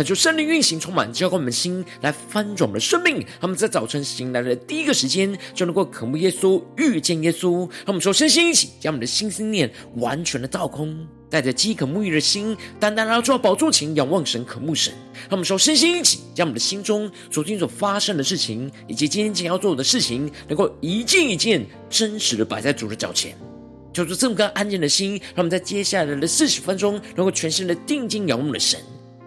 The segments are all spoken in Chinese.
恳求圣灵运行，充满浇灌我们的心，来翻转我们的生命。他们在早晨醒来的第一个时间，就能够渴慕耶稣、遇见耶稣。让我们说，身心一起，将我们的心思念完全的倒空。带着饥渴沐浴的心，单单来到宝座前，仰望神，渴慕神。让我们说，身心一起，将我们的心中昨天所发生的事情，以及今天将要做的事情，能够一件一件真实的摆在主的脚前。求主这么个安静的心，让我们在接下来的四十分钟，能够全心的定睛仰望的神，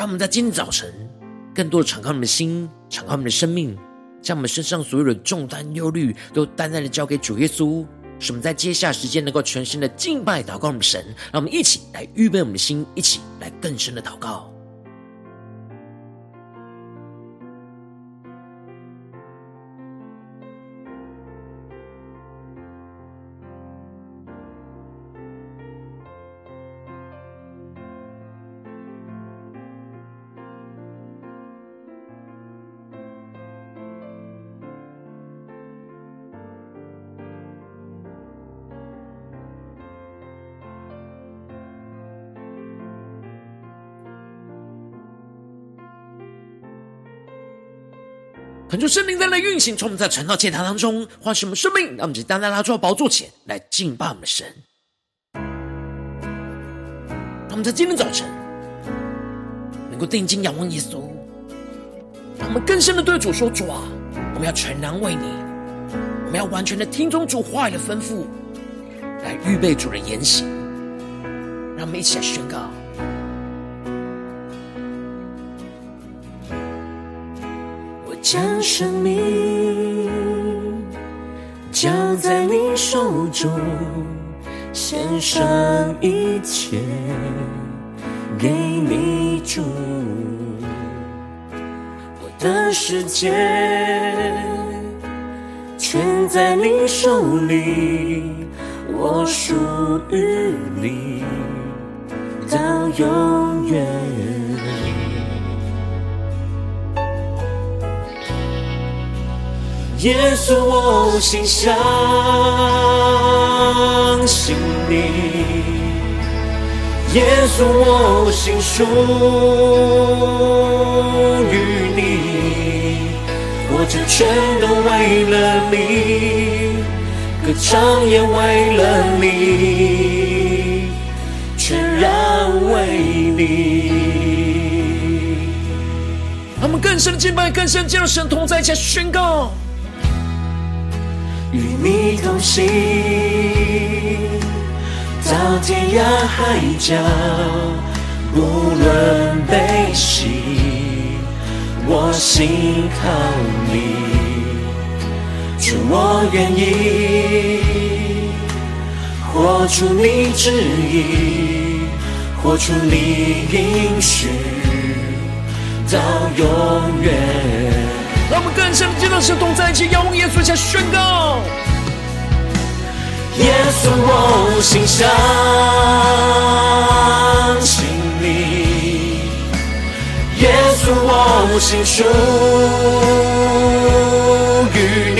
让我们在今天早晨，更多的敞开我们的心，敞开我们的生命，将我们身上所有的重担、忧虑，都单单的交给主耶稣。使我们在接下时间，能够全新的敬拜、祷告我们的神。让我们一起来预备我们的心，一起来更深的祷告。恳求圣灵在那运行，从我们在晨祷祭坛当中唤醒我们生命，让我们就单单拉到宝座前来敬拜我们的神。让我们在今天早晨能够定睛仰望耶稣，让我们更深的对主说：“主啊，我们要全然为你，我们要完全的听从主话语的吩咐，来预备主的言行。”让我们一起来宣告。将生命交在你手中，献上一切给你主。我的世界全在你手里，我属于你到永远。耶稣，我心相信你；耶稣，我心属于你。活着全都为了你，歌唱也为了你，全然为你。他们更深的敬拜，更深进入神同在，一起宣告。你同行，到天涯海角，不论悲喜，我心靠你。主，我愿意活出你旨意，活出你应许，到永远。让我们更深的见到神同在一起，仰望耶稣，下宣告：耶稣，我心相信你；耶稣，我心属于你。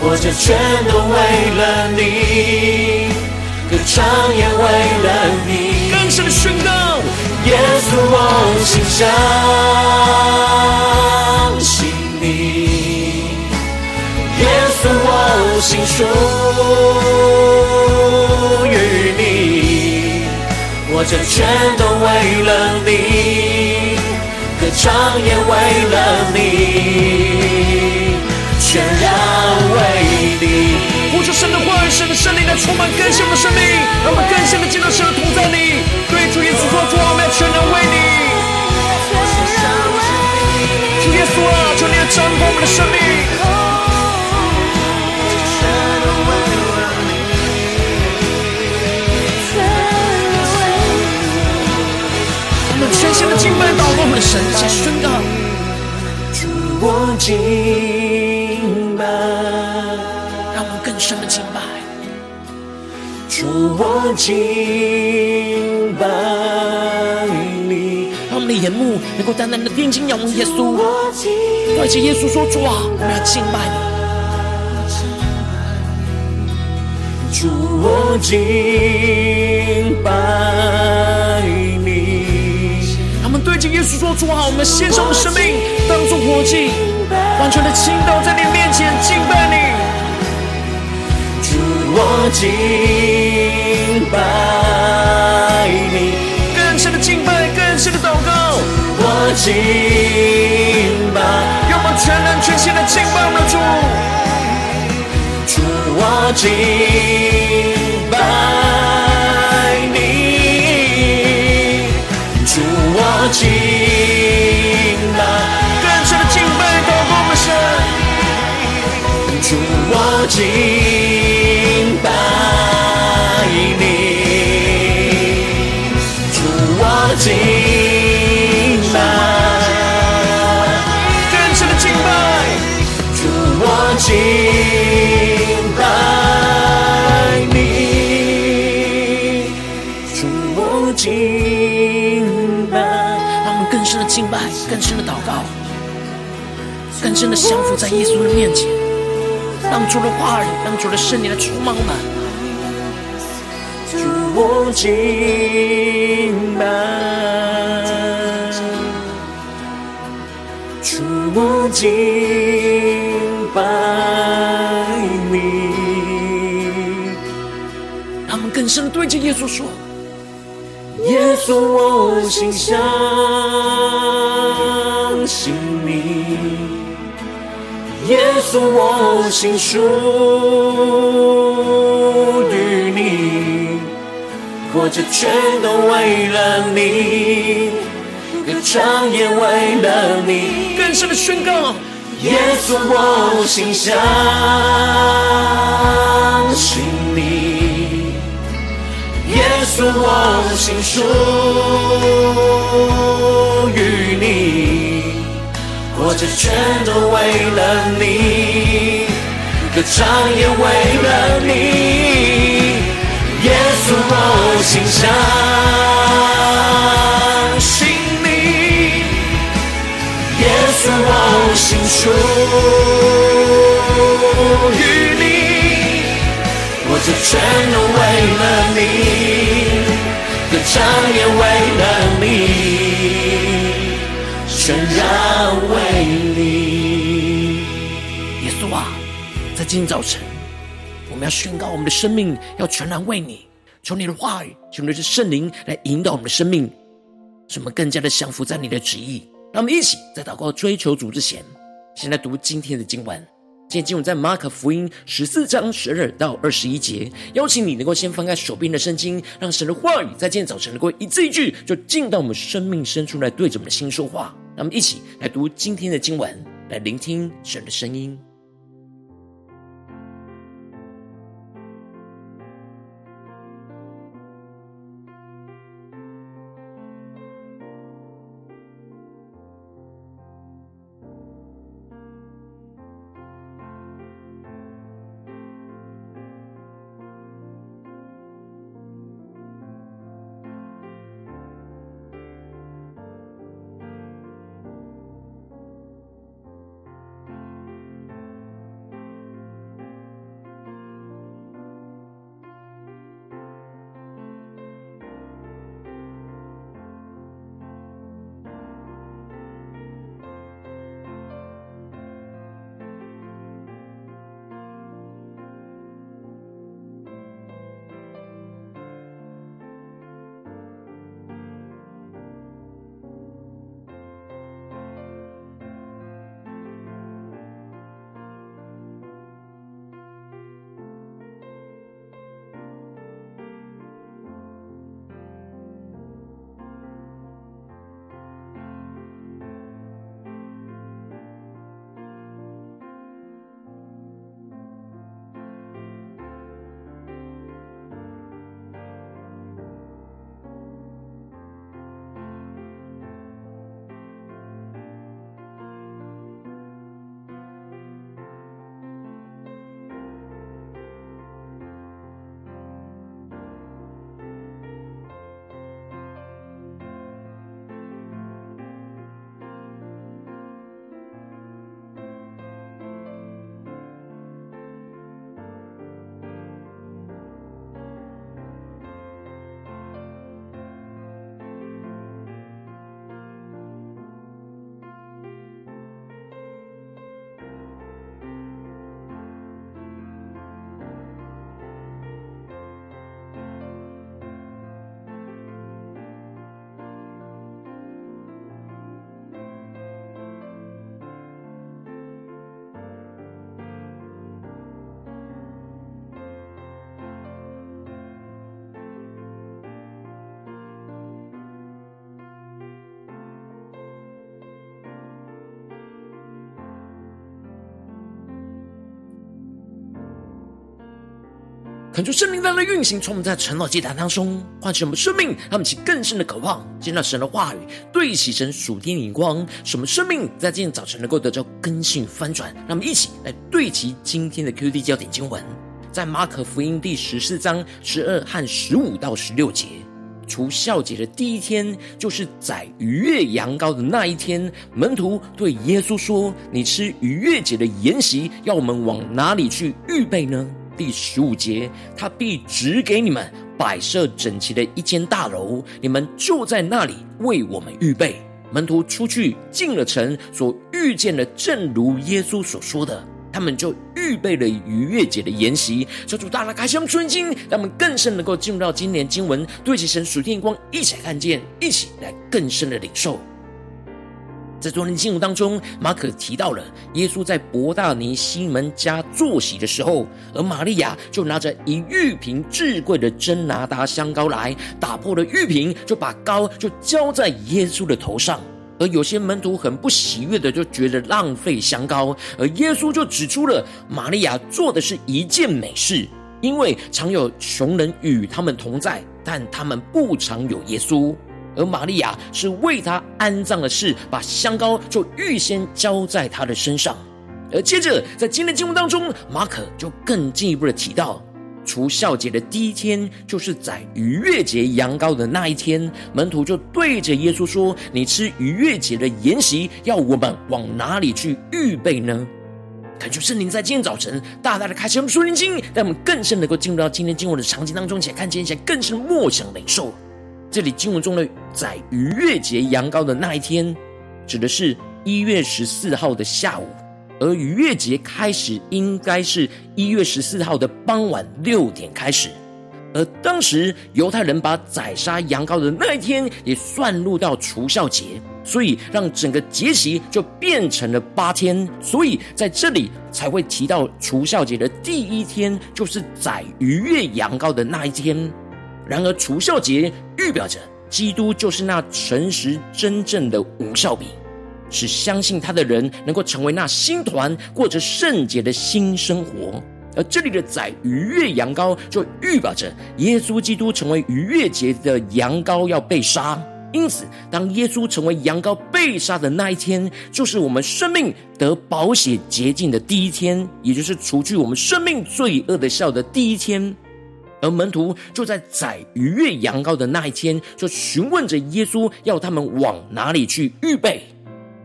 活着全都为了你，歌唱也为了你。更深的宣告：耶稣，我心相。心属于你，活着全都为了你，歌唱也为了你，全然为你呼求神的话语，神的圣灵来充满更新我们的生命，让我们更深的见到神的同在里。对主耶稣说：主啊，我们要全然为你。主耶稣啊，求你来掌管我们的生命。敬拜，祷告我们的神，来宣告。主我敬拜。让我更深的敬拜？主我敬拜你，让我们的眼目能够单单的定睛仰望耶稣，对着耶稣说：“主啊，我们要敬拜你。”主我敬拜你，耶稣说：“主啊，我们献上我们生命，当作活祭，完全的倾倒在你面前敬拜你。”我敬拜你，更深的敬拜，更深的祷告。我敬拜，让我们全人全心的敬拜我们的主。主，我敬拜你，主，敬拜。让我们更深的敬拜，更深的祷告，更深的降服在耶稣的面前，让主的话语，让主的圣灵来充满我们。我敬拜，主我敬拜你。他们更深的对着耶稣说：“耶稣，我心相信你；耶稣，我心属于你。”活着全都为了你，歌唱也为了你。更深的宣告，耶稣，我心相信你；耶稣，我心属于你。活着全都为了你，歌唱也为了你。耶稣，我心相信你；耶稣，我心属于你。活着全都为了你，上也为了你，全然为你。耶稣啊，在今天早晨。我们要宣告，我们的生命要全然为你，求你的话语，求你的圣灵来引导我们的生命，使我们更加的降服在你的旨意。让我们一起在祷告追求主之前，先来读今天的经文。今天经文在马可福音十四章十二到二十一节。邀请你能够先翻开手边的圣经，让神的话语在今天早晨能够一字一句，就进到我们生命深处来，对着我们的心说话。那么一起来读今天的经文，来聆听神的声音。恳求圣灵在那运行，从我们在晨祷祭坛当中唤醒我们生命，让我们起更深的渴望，见到神的话语，对齐神属天的眼光，使我们生命在今天早晨能够得到更新翻转。让我们一起来对齐今天的 QD 焦点经文，在马可福音第十四章十二和十五到十六节。除酵节的第一天，就是宰逾越羊羔的那一天。门徒对耶稣说：“你吃逾越节的筵席，要我们往哪里去预备呢？”第十五节，他必指给你们摆设整齐的一间大楼，你们就在那里为我们预备。门徒出去进了城，所遇见的正如耶稣所说的。他们就预备了逾越节的筵席，求主大大开箱顺经，让我们更深能够进入到今年经文，对齐神属天光，一起看见，一起来更深的领受。在昨天的经文当中，马可提到了耶稣在伯大尼西门家坐席的时候，而玛利亚就拿着一玉瓶至贵的真拿达香膏来，打破了玉瓶，就把膏就浇在耶稣的头上。而有些门徒很不喜悦的，就觉得浪费香膏，而耶稣就指出了玛利亚做的是一件美事，因为常有穷人与他们同在，但他们不常有耶稣。而玛利亚是为他安葬的事，把香膏就预先浇在他的身上。而接着在今天的经文当中，马可就更进一步的提到。除酵节的第一天，就是宰逾越节羊羔的那一天。门徒就对着耶稣说：“你吃逾越节的筵席，要我们往哪里去预备呢？”恳求圣灵在今天早晨大大的开启我们属灵经，让我们更深能够进入到今天经文的场景当中，且看见一些更深默想领受。这里经文中的宰逾越节羊羔的那一天，指的是一月十四号的下午。而逾越节开始应该是一月十四号的傍晚六点开始，而当时犹太人把宰杀羊羔的那一天也算入到除酵节，所以让整个节期就变成了八天，所以在这里才会提到除酵节的第一天就是宰逾越羊羔的那一天。然而除酵节预表着基督就是那诚实真正的无酵饼。使相信他的人能够成为那新团，过着圣洁的新生活。而这里的宰逾越羊羔，就预表着耶稣基督成为逾越节的羊羔要被杀。因此，当耶稣成为羊羔被杀的那一天，就是我们生命得宝血洁净的第一天，也就是除去我们生命罪恶的酵的第一天。而门徒就在宰逾越羊羔的那一天，就询问着耶稣，要他们往哪里去预备。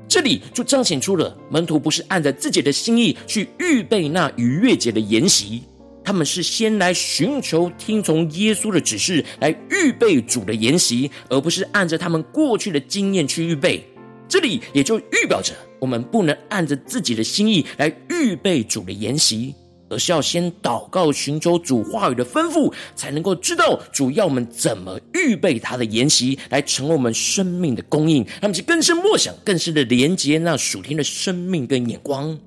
这里就彰显出了门徒不是按着自己的心意去预备那逾越节的筵席，他们是先来寻求听从耶稣的指示来预备主的筵席，而不是按着他们过去的经验去预备。这里也就预表着我们不能按着自己的心意来预备主的筵席。而是要先祷告，寻求主话语的吩咐，才能够知道主要我们怎么预备他的筵席，来成为我们生命的供应。他们就更深默想，更深的连接那属天的生命跟眼光。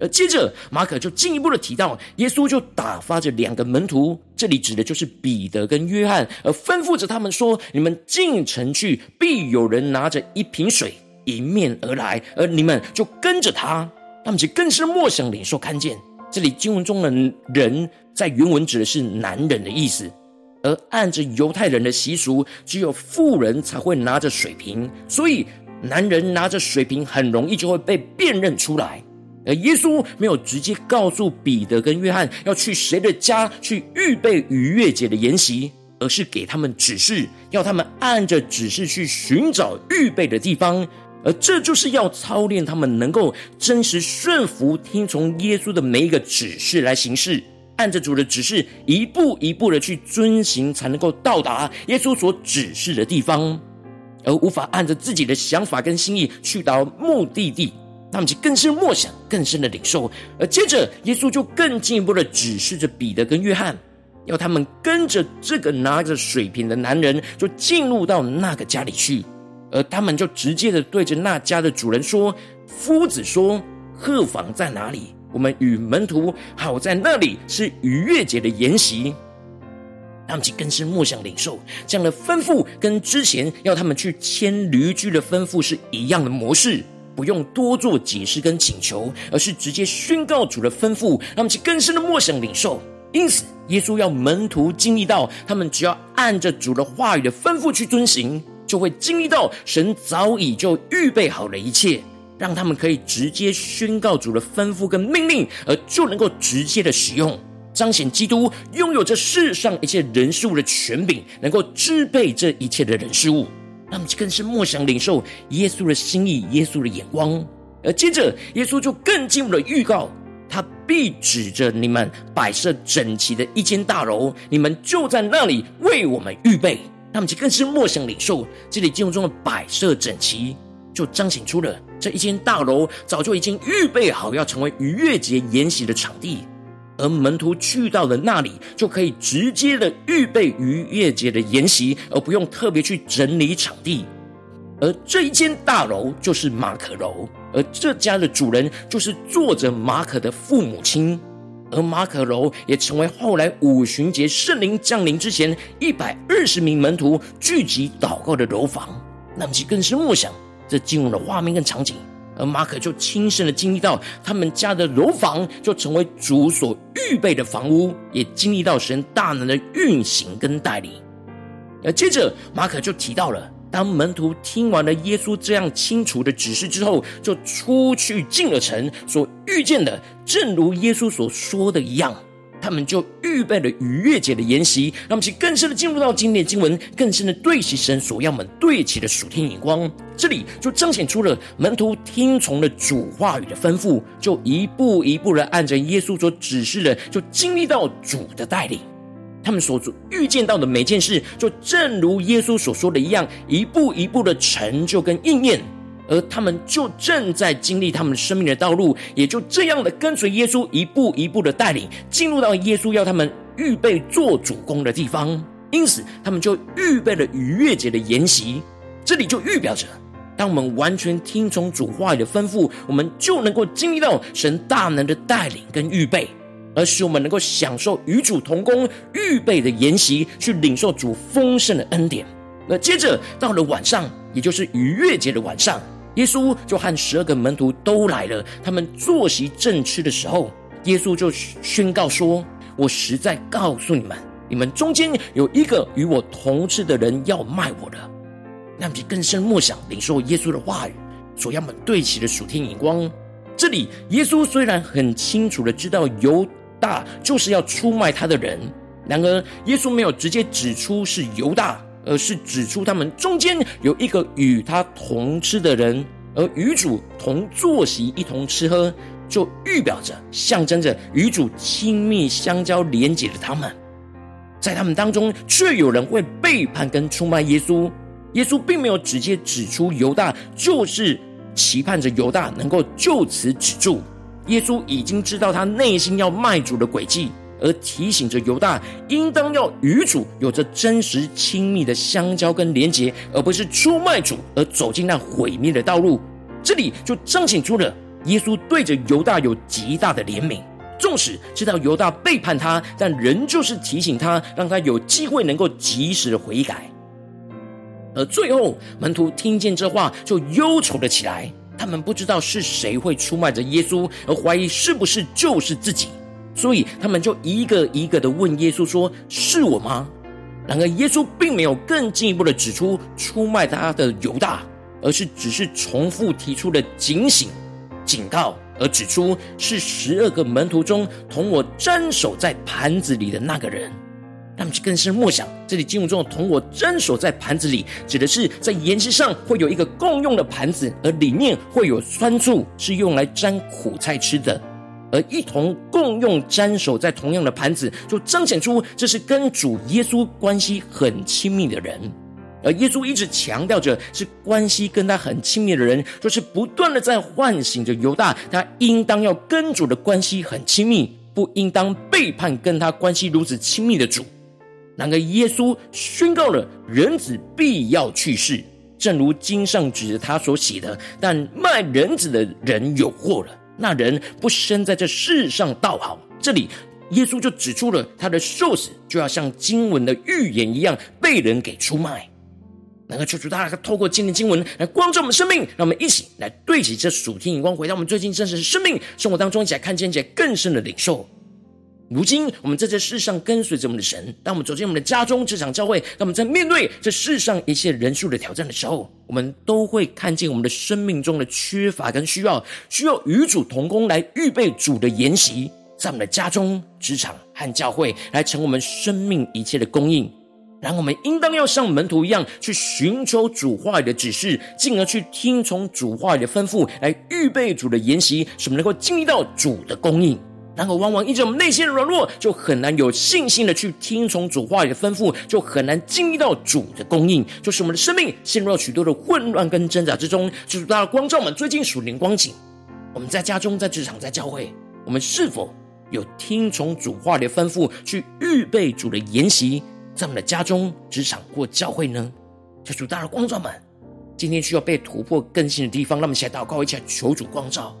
而接着马可就进一步的提到，耶稣就打发着两个门徒，这里指的就是彼得跟约翰，而吩咐着他们说：“你们进城去，必有人拿着一瓶水迎面而来，而你们就跟着他。”他们就更深默想，领受看见。这里经文中的人在原文指的是男人的意思，而按着犹太人的习俗，只有妇人才会拿着水瓶，所以男人拿着水瓶很容易就会被辨认出来。而耶稣没有直接告诉彼得跟约翰要去谁的家去预备逾越节的筵席，而是给他们指示，要他们按着指示去寻找预备的地方。而这就是要操练他们能够真实顺服、听从耶稣的每一个指示来行事，按着主的指示一步一步的去遵行，才能够到达耶稣所指示的地方，而无法按着自己的想法跟心意去到目的地，那么就更深默想、更深的领受。而接着，耶稣就更进一步的指示着彼得跟约翰，要他们跟着这个拿着水瓶的男人，就进入到那个家里去。而他们就直接的对着那家的主人说：“夫子说，客房在哪里？我们与门徒好在那里是逾越节的筵席。”他们就更是默想领受这样的吩咐，跟之前要他们去牵驴駒的吩咐是一样的模式，不用多做解释跟请求，而是直接宣告主的吩咐。他们就更深的默想领受，因此，耶稣要门徒经历到，他们只要按着主的话语的吩咐去遵行，就会经历到神早已就预备好了一切，让他们可以直接宣告主的吩咐跟命令，而就能够直接的使用，彰显基督拥有这世上一切人事物的权柄，能够支配这一切的人事物。他们更是默想领受耶稣的心意、耶稣的眼光。而接着，耶稣就更进一步的预告。他必指着你们摆设整齐的一间大楼，你们就在那里为我们预备。他们就更是默想领受这里建筑中的摆设整齐，就彰显出了这一间大楼早就已经预备好要成为逾越节筵席的场地，而门徒去到了那里，就可以直接的预备逾越节的筵席，而不用特别去整理场地。而这一间大楼就是马可楼。而这家的主人就是作者马可的父母亲，而马可楼也成为后来五旬节圣灵降临之前一百二十名门徒聚集祷告的楼房。那么，其更是默想这进入的画面跟场景，而马可就亲身的经历到他们家的楼房就成为主所预备的房屋，也经历到神大能的运行跟带领。而接着，马可就提到了。当门徒听完了耶稣这样清楚的指示之后，就出去进了城，所遇见的正如耶稣所说的一样，他们就预备了逾越节的筵席，让我们去更深的进入到今天的经文，更深的对齐神所要我们对齐的属天眼光。这里就彰显出了门徒听从了主话语的吩咐，就一步一步的按着耶稣所指示的，就经历到主的带领。他们所预见到的每件事，就正如耶稣所说的一样，一步一步的成就跟应验，而他们就正在经历他们生命的道路，也就这样的跟随耶稣，一步一步的带领，进入到耶稣要他们预备做主工的地方。因此，他们就预备了逾越节的筵席。这里就预表着，当我们完全听从主话语的吩咐，我们就能够经历到神大能的带领跟预备。而使我们能够享受与主同工预备的筵席，去领受主丰盛的恩典。那接着到了晚上，也就是逾越节的晚上，耶稣就和十二个门徒都来了。他们坐席正吃的时候，耶稣就宣告说：“我实在告诉你们，你们中间有一个与我同吃的人要卖我的。”那么更深默想领受耶稣的话语，所要我们对齐的属天眼光。这里耶稣虽然很清楚的知道有大就是要出卖他的人，然而耶稣没有直接指出是犹大，而是指出他们中间有一个与他同吃的人，而与主同坐席一同吃喝，就预表着、象征着与主亲密相交连结的他们，在他们当中却有人会背叛跟出卖耶稣。耶稣并没有直接指出犹大，就是期盼着犹大能够就此止住。耶稣已经知道他内心要卖主的诡计，而提醒着犹大，应当要与主有着真实亲密的相交跟连结，而不是出卖主而走进那毁灭的道路。这里就彰显出了耶稣对着犹大有极大的怜悯，纵使知道犹大背叛他，但仍旧是提醒他，让他有机会能够及时的悔改。而最后，门徒听见这话，就忧愁了起来。他们不知道是谁会出卖着耶稣，而怀疑是不是就是自己，所以他们就一个一个的问耶稣说：“是我吗？”然而耶稣并没有更进一步的指出出卖他的犹大，而是只是重复提出了警醒、警告，而指出是十二个门徒中同我蘸手在盘子里的那个人。他们就更深默想，这里经文中的同我蘸手在盘子里，指的是在筵席上会有一个共用的盘子，而里面会有酸醋，是用来沾苦菜吃的。而一同共用蘸手在同样的盘子，就彰显出这是跟主耶稣关系很亲密的人。而耶稣一直强调着，是关系跟他很亲密的人，就是不断的在唤醒着犹大，他应当要跟主的关系很亲密，不应当背叛跟他关系如此亲密的主。然而，耶稣宣告了人子必要去世，正如经上指着他所写的。但卖人子的人有祸了，那人不生在这世上倒好。这里耶稣就指出了他的受死就要像经文的预言一样被人给出卖。能够求主大家透过今天经文来光照我们生命，让我们一起来对齐这属天眼光，回到我们最近真实的生命生活当中，一起来看见一些更深的领受。如今，我们在这世上跟随着我们的神，当我们走进我们的家中、职场、教会，当我们在面对这世上一切人数的挑战的时候，我们都会看见我们的生命中的缺乏跟需要，需要与主同工来预备主的筵席，在我们的家中、职场和教会，来成我们生命一切的供应。然后，我们应当要像门徒一样，去寻求主话语的指示，进而去听从主话语的吩咐，来预备主的筵席，使我们能够经历到主的供应。然后，往往因着我们内心的软弱，就很难有信心的去听从主话语的吩咐，就很难经历到主的供应，就是我们的生命陷入了许多的混乱跟挣扎之中。就是大家光照我们最近属灵光景，我们在家中、在职场、在教会，我们是否有听从主话语的吩咐，去预备主的筵席，在我们的家中、职场或教会呢？求主大的光照们，今天需要被突破更新的地方，让我们一起来祷告，一起来求主光照。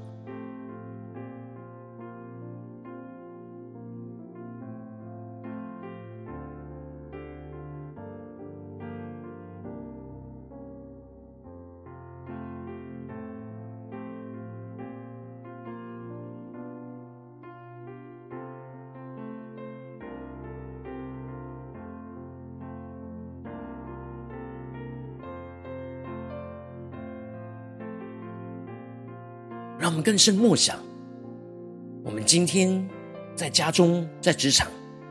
让我们更深默想，我们今天在家中、在职场、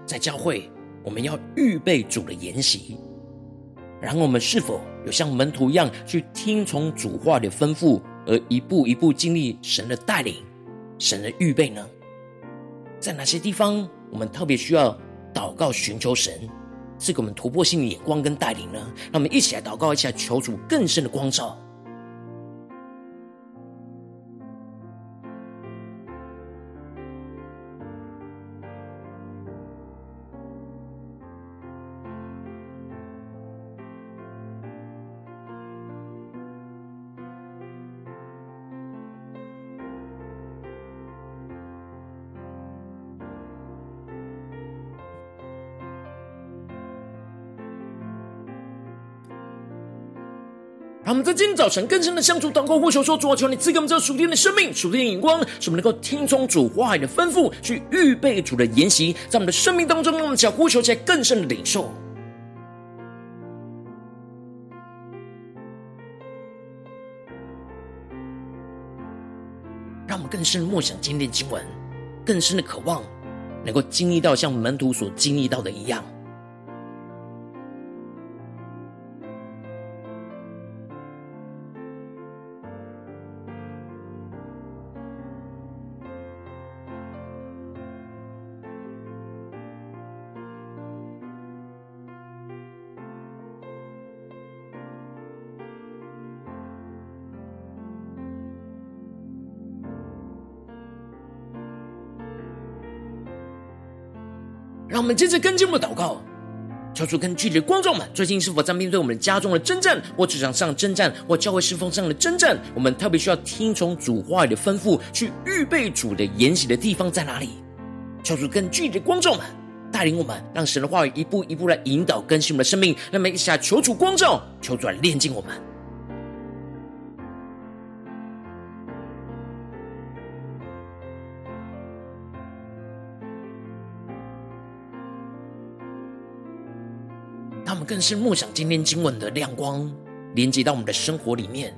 在教会，我们要预备主的筵席。然后，我们是否有像门徒一样去听从主话的吩咐，而一步一步经历神的带领、神的预备呢？在哪些地方，我们特别需要祷告寻求神，赐给我们突破性的眼光跟带领呢？让我们一起来祷告，一起来求主更深的光照。今天早晨更深的向主祷告，呼求说：主啊，求你赐给我们这属天的生命、属天的眼光，使我们能够听从主话语的吩咐，去预备主的言行，在我们的生命当中，让我们脚呼求起来更深的领受。让我们更深的默想今天的经文，更深的渴望，能够经历到像门徒所经历到的一样。我们接着跟进我们的祷告，求主跟具体的光照们，最近是否在面对我们家中的征战，或职场上征战，或教会侍奉上的征战？我们特别需要听从主话语的吩咐，去预备主的筵席的地方在哪里？求主跟具体的光照们带领我们，让神的话语一步一步来引导更新我们的生命。那么一下求主光照，求主来炼净我们。更是默想今天经文的亮光，连接到我们的生活里面，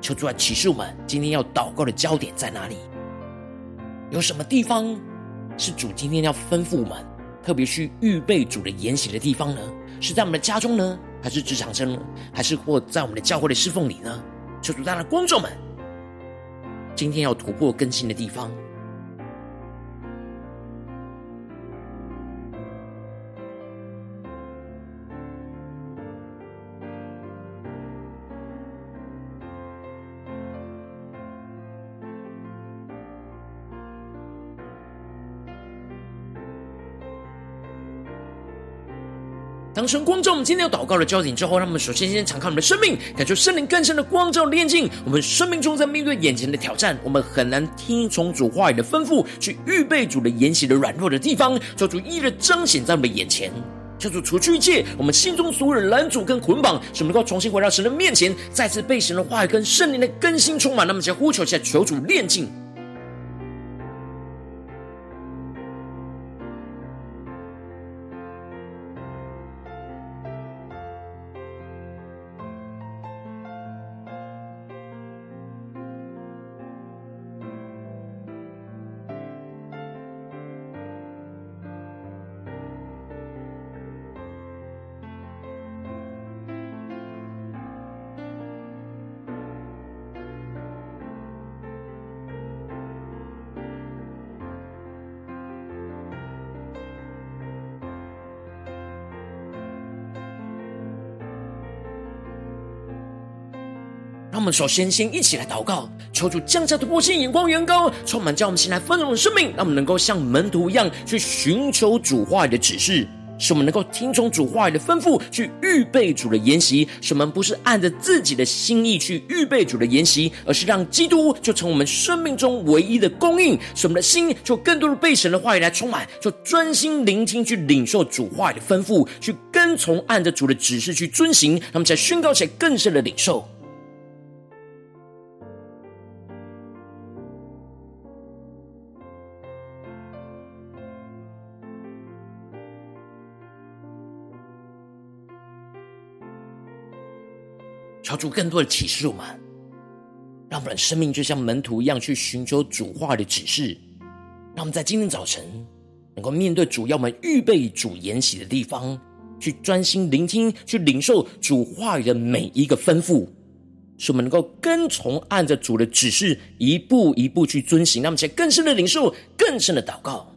求主来启示我们今天要祷告的焦点在哪里？有什么地方是主今天要吩咐我们特别去预备主的筵席的地方呢？是在我们的家中呢，还是职场上，还是或在我们的教会的侍奉里呢？求主，大家的观众们，今天要突破更新的地方。神光照我们今天要祷告的焦点之后，让我们首先先敞开我们的生命，感受圣灵更深的光照炼净。我们生命中在面对眼前的挑战，我们很难听从主话语的吩咐，去预备主的言行的软弱的地方，求主一的彰显在我们眼前，求主除去一切我们心中所有的拦阻跟捆绑，使我们能够重新回到神的面前，再次被神的话语跟圣灵的更新充满。那么，先呼求一下，求主炼净。让我们首先先一起来祷告，求主降下突破性眼光，远高，充满将我们心来丰盛的生命，让我们能够像门徒一样去寻求主话语的指示。使我们能够听从主话语的吩咐，去预备主的筵席。使我们不是按着自己的心意去预备主的筵席，而是让基督就成我们生命中唯一的供应。使我们的心就更多的被神的话语来充满，就专心聆听，去领受主话语的吩咐，去跟从，按着主的指示去遵行。让我们才宣告起来更深的领受。求主更多的启示我们，让我们生命就像门徒一样去寻求主话的指示。让我们在今天早晨能够面对主要我们预备主筵席的地方，去专心聆听，去领受主话语的每一个吩咐，使我们能够跟从，按着主的指示一步一步去遵行。让我们在更深的领受，更深的祷告。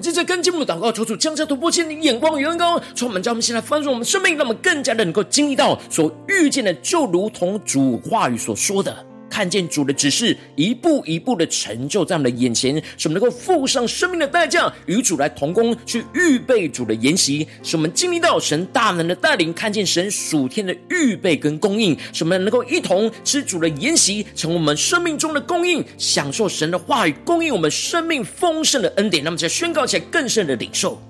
们接着跟进我们的祷告，求主降下突破性的眼光与恩膏，充满，叫我们现在翻转我们生命，让我们更加的能够经历到所遇见的，就如同主话语所说的。看见主的指示，一步一步的成就在我们的眼前，使我们能够付上生命的代价，与主来同工，去预备主的筵席，使我们经历到神大能的带领，看见神属天的预备跟供应，使我们能够一同吃主的筵席，成为我们生命中的供应，享受神的话语，供应我们生命丰盛的恩典。那么，再宣告起来更深的领受。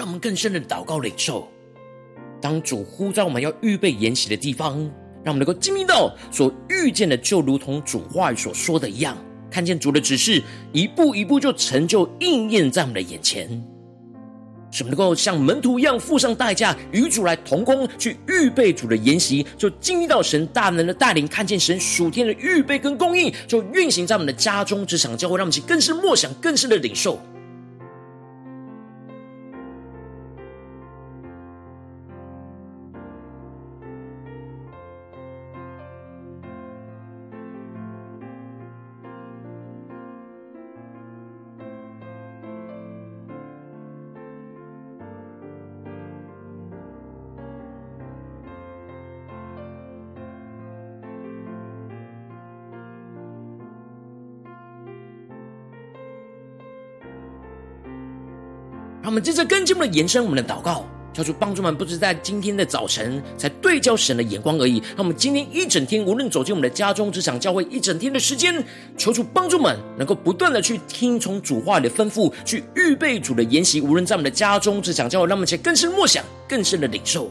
让我们更深的祷告领受，当主呼召我们要预备筵席的地方，让我们能够经历到所遇见的，就如同主话语所说的一样，看见主的指示一步一步就成就应验在我们的眼前，使我们能够像门徒一样付上代价，与主来同工，去预备主的筵席，就经历到神大能的带领，看见神属天的预备跟供应，就运行在我们的家中、职场、教会，让我们去更深默想、更深的领受。们接着跟进我们的延伸，我们的祷告，求主帮助们，不只在今天的早晨才对焦神的眼光而已。让我们今天一整天，无论走进我们的家中、职场、教会，一整天的时间，求主帮助们能够不断的去听从主话语的吩咐，去预备主的筵席。无论在我们的家中、职场、教会，让我们且更深默想、更深的领受。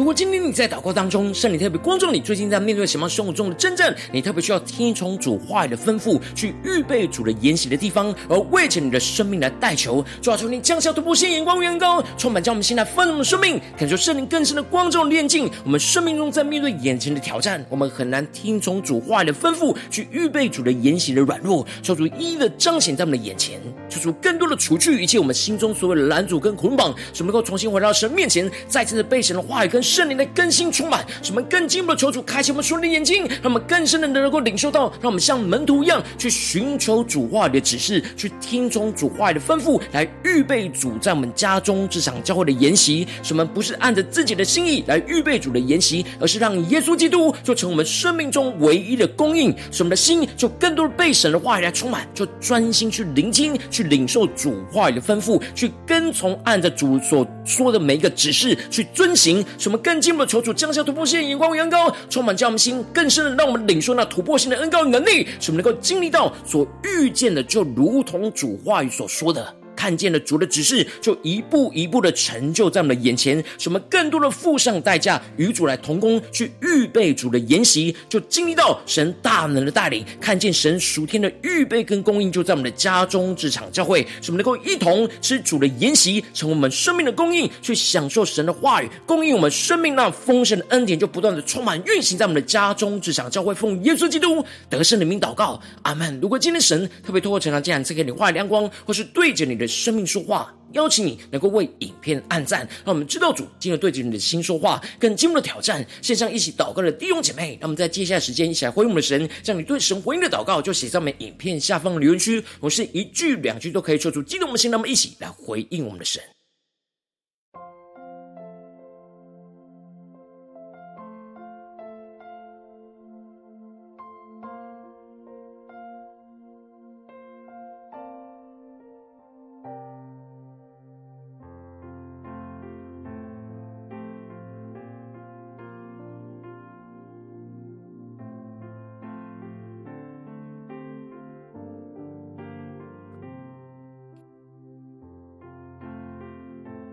如果今天你在祷告当中，圣灵特别光照你，最近在面对什么生活中的真正，你特别需要听从主话语的吩咐，去预备主的筵席的地方，而为着你的生命来代求，抓住，你降下突破性眼光，远高，充满将我们现在丰盛的生命，感受圣灵更深的光照炼境。我们生命中在面对眼前的挑战，我们很难听从主话语的吩咐，去预备主的筵席的软弱，求主一一的彰显在我们的眼前，求主更多的除去一切我们心中所有的拦阻跟捆绑，使我们能够重新回到神面前，再次的被神的话语跟圣灵的更新充满，使我们更进一步的求主开启我们属灵的眼睛，让我们更深的能够领受到，让我们像门徒一样去寻求主话语的指示，去听从主话语的吩咐，来预备主在我们家中这场教会的筵席。使我们不是按着自己的心意来预备主的筵席，而是让耶稣基督就成我们生命中唯一的供应，使我们的心就更多的被神的话语来充满，就专心去聆听、去领受主话语的吩咐，去跟从按着主所说的每一个指示去遵行，什么更进一步的。求主降下突破性眼光与恩膏，充满将我们心更深的，让我们领受那突破性的恩膏与能力，使我们能够经历到所遇见的，就如同主话语所说的。看见了主的指示，就一步一步的成就在我们的眼前，什么更多的付上代价，与主来同工，去预备主的筵席，就经历到神大能的带领，看见神属天的预备跟供应，就在我们的家中这场教会，什么能够一同吃主的筵席，成为我们生命的供应，去享受神的话语，供应我们生命那丰盛的恩典，就不断的充满运行在我们的家中这场教会，奉耶稣基督得胜的名祷告，阿门。如果今天神特别透过这场这样赐给你话语亮光，或是对着你的。生命说话，邀请你能够为影片按赞，让我们知道主今日对着你的心说话，更进一步的挑战。线上一起祷告的弟兄姐妹，让我们在接下来时间一起来回应我们的神，将你对神回应的祷告就写在我们影片下方的留言区。我是一句两句都可以说出激动的心，那么一起来回应我们的神。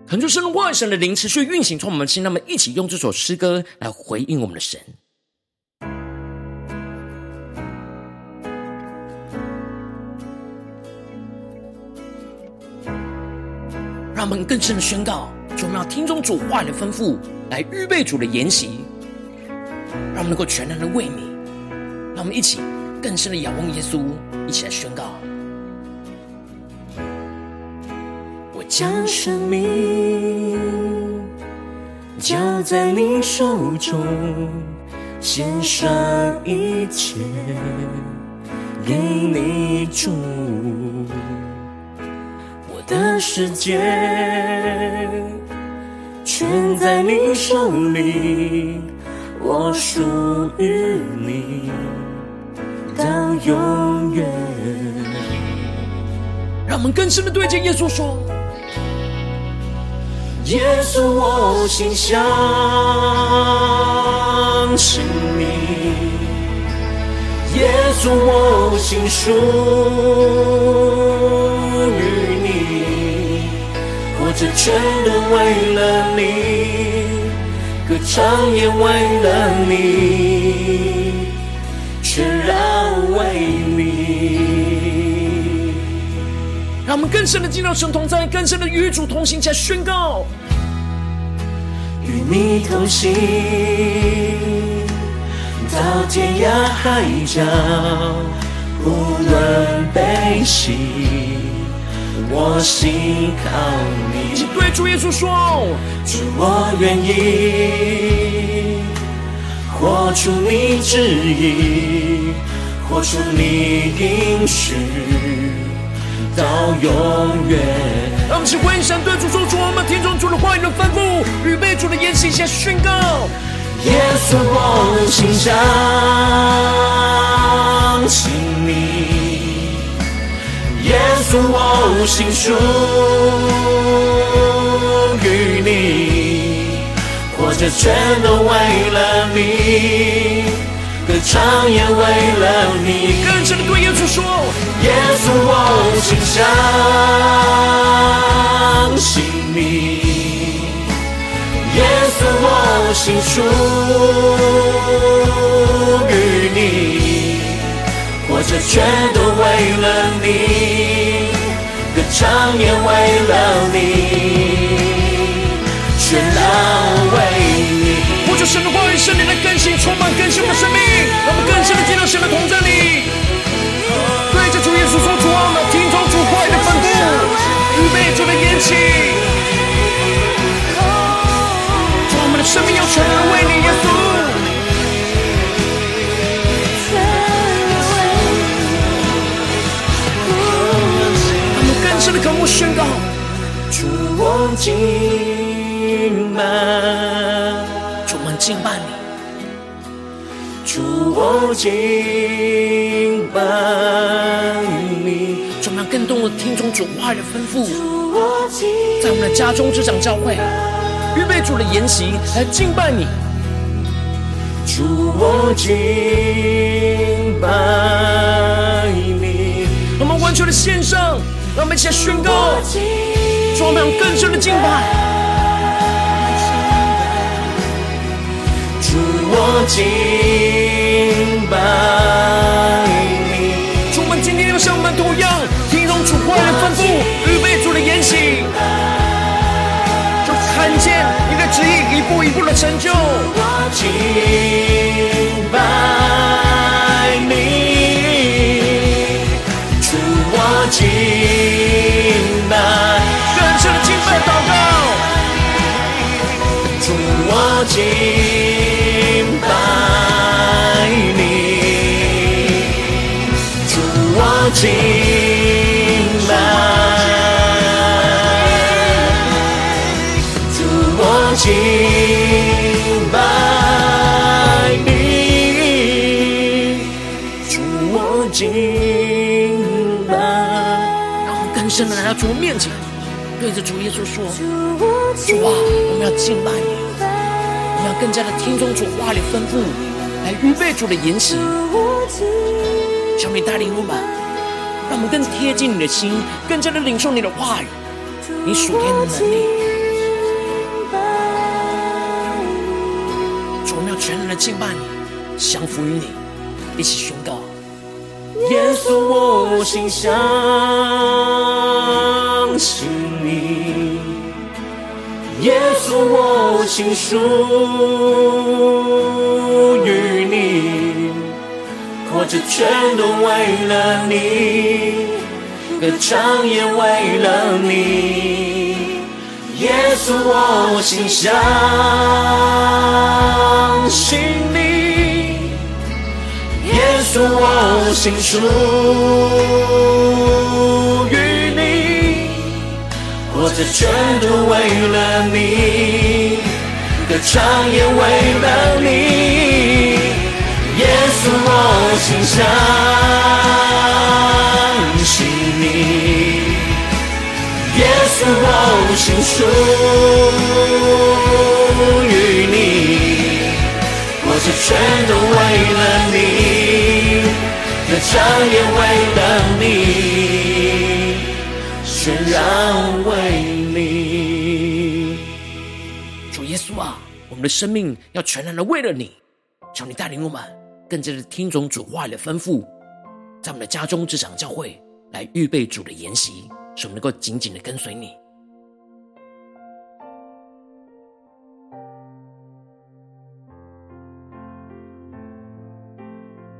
恳求圣灵万神的灵持续运行，从我们心，那么一起用这首诗歌来回应我们的神，让我们更深的宣告，就我们要听从主话的吩咐，来预备主的筵席，让我们能够全然的为你，让我们一起更深的仰望耶稣，一起来宣告。将生命交在你手中，献上一切给你主。我的世界全在你手里，我属于你到永远。让我们更深的对着耶稣说。耶稣，我心相信你；耶稣，我心属于你。活着全都为了你，歌唱也为了你，全然为你。让我们更深的进入到神同在，更深的与主同行，起来宣告。与你同行，到天涯海角，不论悲喜，我心靠你。请对主耶稣说：主，我愿意活出你旨意，活出你应许。到永远。让我们去回应神，对主说：主，我们听从主的话语的吩咐，预备主的筵席，先宣告。耶稣，我心相信你；耶稣，我心属于你，活着全都为了你。歌唱也为了你，更深的对耶稣说：耶稣，我心相信你；耶稣，我心属于你，活着全都为了你，歌唱也为了你，全然为你。呼求神的话语，圣灵的更新，充满更新我们的生命，神的同在里。对着主耶稣说：“主啊，听从主话语的吩咐，预备主的筵席。”生命要全然为你，耶稣。他们更深的渴慕宣告，主我敬拜，主我们敬拜，我敬拜你。主我们更多的听从主话的吩咐，在我们的家中这场教会。预备主的筵席来敬拜你，主我敬拜你。我们完全的献上，让我们一起来宣告，主我们有更深的敬拜。我敬拜你，主我们今天要像门徒一样，听从主话的吩咐，预备主的筵席。看见你的旨意一步一步的成就。我敬拜你，主我敬拜，更深的敬拜祷告。主我敬敬拜。敬拜你，主我敬拜。然后更深的来到主面前，对着主耶稣说：“主啊，我们要敬拜你，我们要更加的听从主话里吩咐，来预备主的筵席。求你带领我们，让我们更贴近你的心，更加的领受你的话语，你属天的能力。”我们要全然的敬拜你，降服于你，一起宣告。耶稣，我心相信你；耶稣，我心属这全都为了你，歌唱也为了你。耶稣，我心相信你；耶稣，我心属于你，活着全都为了你，歌唱也为了你。耶稣，我心相信你。耶稣，我心属于你，活着全都为了你，歌唱也为了你，全然为你。主耶稣啊，我们的生命要全然的为了你，求你带领我们更加的听从主话语的吩咐，在我们的家中这场教会来预备主的筵席。使我们能够紧紧的跟随你。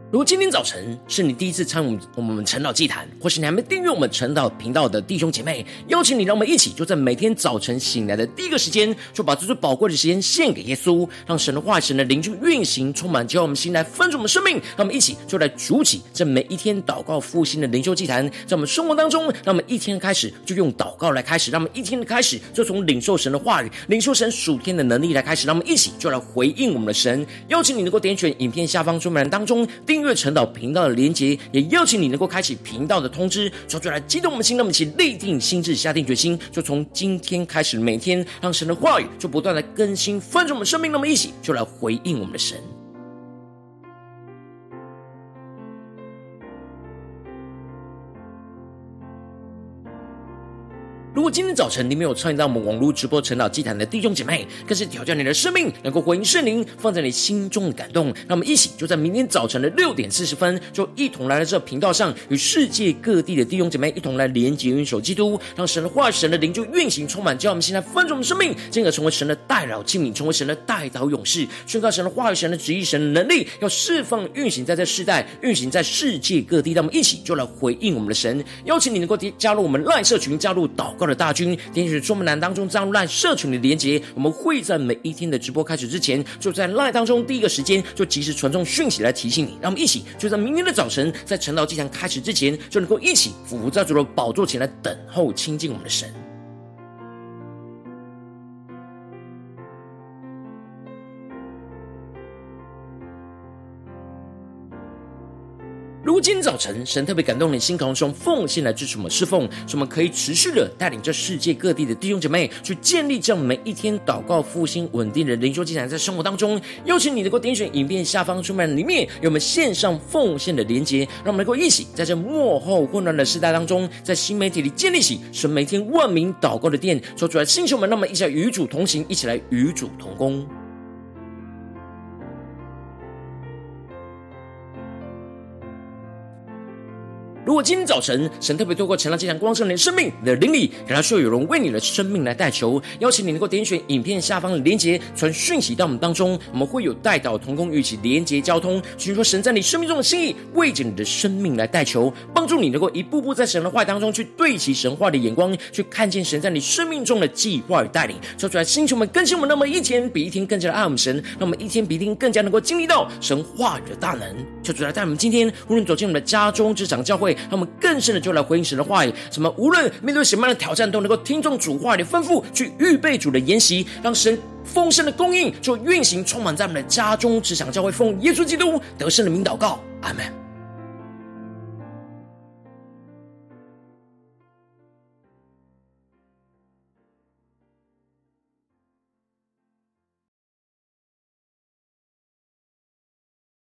如果今天早晨是你第一次参与我们晨祷祭坛，或是你还没订阅我们晨祷频道的弟兄姐妹，邀请你，让我们一起就在每天早晨醒来的第一个时间，就把这最宝贵的时间献给耶稣，让神的话语、神的灵就运行充满，叫我们心来分盛我们生命。让我们一起就来主起这每一天祷告复兴的灵修祭坛，在我们生活当中，让我们一天开始就用祷告来开始，让我们一天的开始就从领受神的话语、领受神属天的能力来开始，让我们一起就来回应我们的神。邀请你能够点选影片下方说明栏当中订阅晨祷频道的连结，也邀请你能够开启频道的通知，说出来激动我们心，那么一起立定心智，下定决心，就从今天开始，每天让神的话语就不断的更新，翻转我们生命，那么一起就来回应我们的神。今天早晨你没有参与到我们网络直播晨祷祭坛的弟兄姐妹，更是挑战你的生命，能够回应圣灵放在你心中的感动。那我们一起就在明天早晨的六点四十分，就一同来到这频道上，与世界各地的弟兄姐妹一同来连接、元首基督，让神的话、神的灵就运行充满，叫我们现在分盛的生命，进而成为神的代祷器皿，成为神的代祷勇士，宣告神的话语、神的旨意、神的能力，要释放、运行在这世代，运行在世界各地。那我们一起就来回应我们的神，邀请你能够加入我们赖社群，加入祷告的大军，点选说明栏当中加入赖社群的连接。我们会在每一天的直播开始之前，就在赖当中第一个时间就及时传送讯息来提醒你。让我们一起就在明天的早晨，在晨祷祭坛开始之前，就能够一起俯伏在主的宝座前来等候亲近我们的神。今天早晨神特别感动你心，渴望用奉献来支持我们侍奉，使我们可以持续的带领这世界各地的弟兄姐妹去建立这样每一天祷告复兴稳定的灵修祭坛，在生活当中，邀请你能够点选影片下方出门里面有我们线上奉献的连结，让我们能够一起在这幕后混乱的时代当中，在新媒体里建立起神每天万名祷告的殿，说出来星球们，那么一起来与主同行，一起来与主同工。如果今天早晨神特别透过晨祷祭坛光照你的生命，的灵里，感到需要有人为你的生命来代求，邀请你能够点选影片下方的连结，传讯息到我们当中，我们会有代祷同工与其连结交通，寻求神在你生命中的心意，为着你的生命来代求，帮助你能够一步步在神的话当中去对齐神话的眼光，去看见神在你生命中的计划与带领，说出来，星球们更新我们，那么一天比一天更加的爱我们神，让我们一天比一天更加能够经历到神话语的大能，就主来带我们今天无论走进我们的家中、职场、教会。他们更深的就来回应神的话语，什么无论面对什么样的挑战，都能够听从主话语的吩咐，去预备主的筵席，让神丰盛的供应就运行充满在我们的家中，只想教会奉耶稣基督得胜的名祷告，阿门。